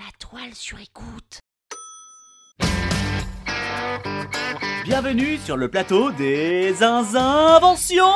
La toile sur écoute. Bienvenue sur le plateau des inventions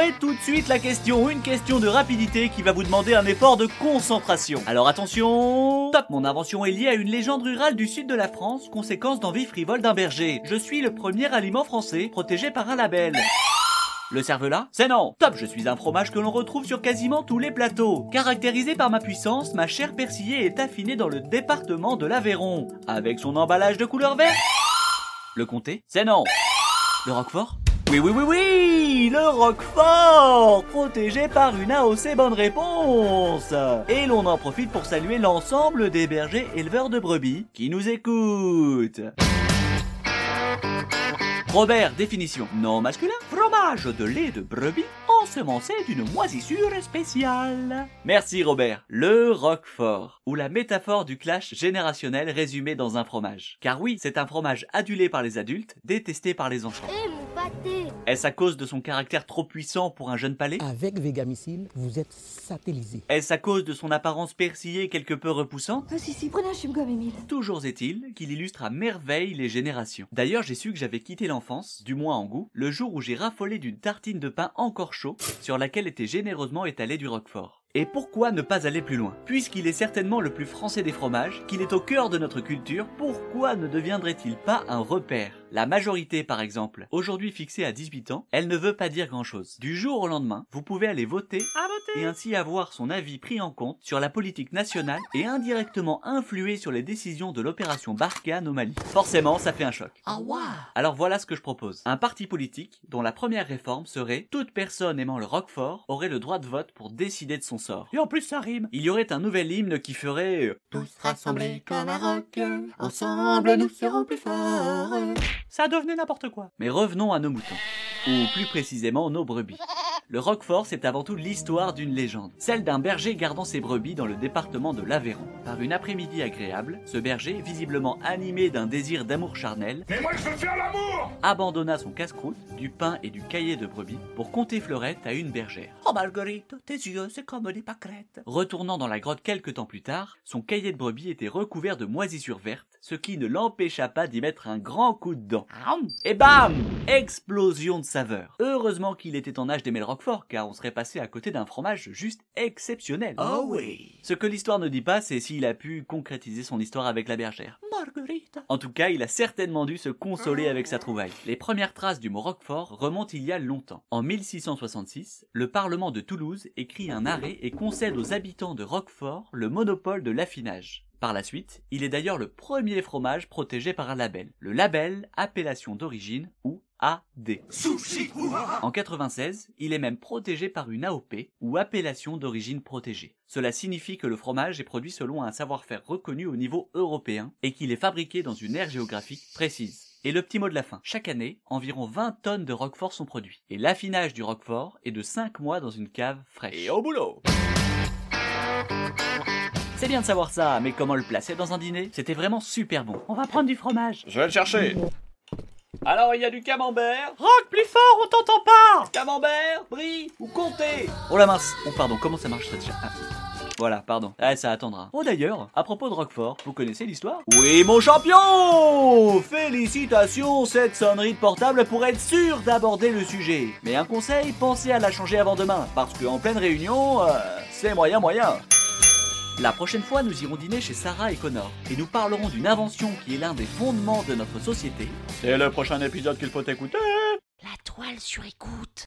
Et tout de suite la question, une question de rapidité qui va vous demander un effort de concentration. Alors attention Top Mon invention est liée à une légende rurale du sud de la France, conséquence d'envie frivole d'un berger. Je suis le premier aliment français protégé par un label. Le cervelas C'est non. Top Je suis un fromage que l'on retrouve sur quasiment tous les plateaux. Caractérisé par ma puissance, ma chair persillée est affinée dans le département de l'Aveyron. Avec son emballage de couleur verte. Le comté C'est non. Le roquefort? Oui, oui, oui, oui Le Roquefort! Protégé par une AOC bonne réponse! Et l'on en profite pour saluer l'ensemble des bergers éleveurs de brebis qui nous écoutent Robert, définition. Non masculin, fromage de lait de brebis ensemencé d'une moisissure spéciale. Merci Robert. Le Roquefort, ou la métaphore du clash générationnel résumé dans un fromage. Car oui, c'est un fromage adulé par les adultes, détesté par les enfants. Eh mon pâté Est-ce à cause de son caractère trop puissant pour un jeune palais? Avec Vegamicile, vous êtes satellisé. Est-ce à cause de son apparence persillée quelque peu repoussante? Ah si si, prenez un. Toujours est-il qu'il illustre à merveille les générations. D'ailleurs, j'ai su que j'avais quitté l'enfance, du moins en goût, le jour où j'ai raffolé d'une tartine de pain encore chaud, sur laquelle était généreusement étalé du roquefort. Et pourquoi ne pas aller plus loin? Puisqu'il est certainement le plus français des fromages, qu'il est au cœur de notre culture, pourquoi ne deviendrait-il pas un repère? La majorité, par exemple, aujourd'hui fixée à 18 ans, elle ne veut pas dire grand-chose. Du jour au lendemain, vous pouvez aller voter, et ainsi avoir son avis pris en compte sur la politique nationale et indirectement influer sur les décisions de l'opération Barkhane au Mali. Forcément, ça fait un choc. Ah Alors voilà ce que je propose. Un parti politique dont la première réforme serait toute personne aimant le Roquefort aurait le droit de vote pour décider de son sort. Et en plus ça rime. Il y aurait un nouvel hymne qui ferait euh, Tous rassemblés comme un roc, ensemble nous serons plus forts. ça devenait n'importe quoi. Mais revenons à nos moutons. Ou plus précisément nos brebis. Le Roquefort, c'est avant tout l'histoire d'une légende, celle d'un berger gardant ses brebis dans le département de l'Aveyron. Par une après-midi agréable, ce berger, visiblement animé d'un désir d'amour charnel, Mais moi je veux faire l'amour abandonna son casse-croûte, du pain et du cahier de brebis pour conter fleurette à une bergère. Oh Marguerite, tes yeux c'est comme des pâquerettes. Retournant dans la grotte quelques temps plus tard, son cahier de brebis était recouvert de moisissures vertes, ce qui ne l'empêcha pas d'y mettre un grand coup de dent. Et bam Explosion de saveur. Heureusement qu'il était en âge d'aimer le Roquefort, car on serait passé à côté d'un fromage juste exceptionnel. Oh oui Ce que l'histoire ne dit pas, c'est s'il a pu concrétiser son histoire avec la bergère. Marguerite En tout cas, il a certainement dû se consoler avec sa trouvaille. Les premières traces du mot Roquefort remontent il y a longtemps. En 1666, le Parlement de Toulouse écrit un arrêt et concède aux habitants de Roquefort le monopole de l'affinage. Par la suite, il est d'ailleurs le premier fromage protégé par un label, le label appellation d'origine ou AD. En 96, il est même protégé par une AOP ou appellation d'origine protégée. Cela signifie que le fromage est produit selon un savoir-faire reconnu au niveau européen et qu'il est fabriqué dans une aire géographique précise. Et le petit mot de la fin. Chaque année, environ 20 tonnes de roquefort sont produits. Et l'affinage du roquefort est de 5 mois dans une cave fraîche. Et au boulot C'est bien de savoir ça, mais comment le placer dans un dîner? C'était vraiment super bon. On va prendre du fromage. Je vais le chercher. Alors il y a du camembert Rock plus fort, on t'entend pas Camembert, brie ou comté Oh la mince Oh pardon, comment ça marche ça déjà Ah. Voilà, pardon. Ah, ça attendra. Oh d'ailleurs, à propos de Roquefort, vous connaissez l'histoire? Oui, mon champion Félicitations, cette sonnerie de portable pour être sûr d'aborder le sujet. Mais un conseil, pensez à la changer avant demain, parce qu'en pleine réunion, euh, c'est moyen moyen. La prochaine fois, nous irons dîner chez Sarah et Connor, et nous parlerons d'une invention qui est l'un des fondements de notre société. C'est le prochain épisode qu'il faut écouter La toile sur écoute.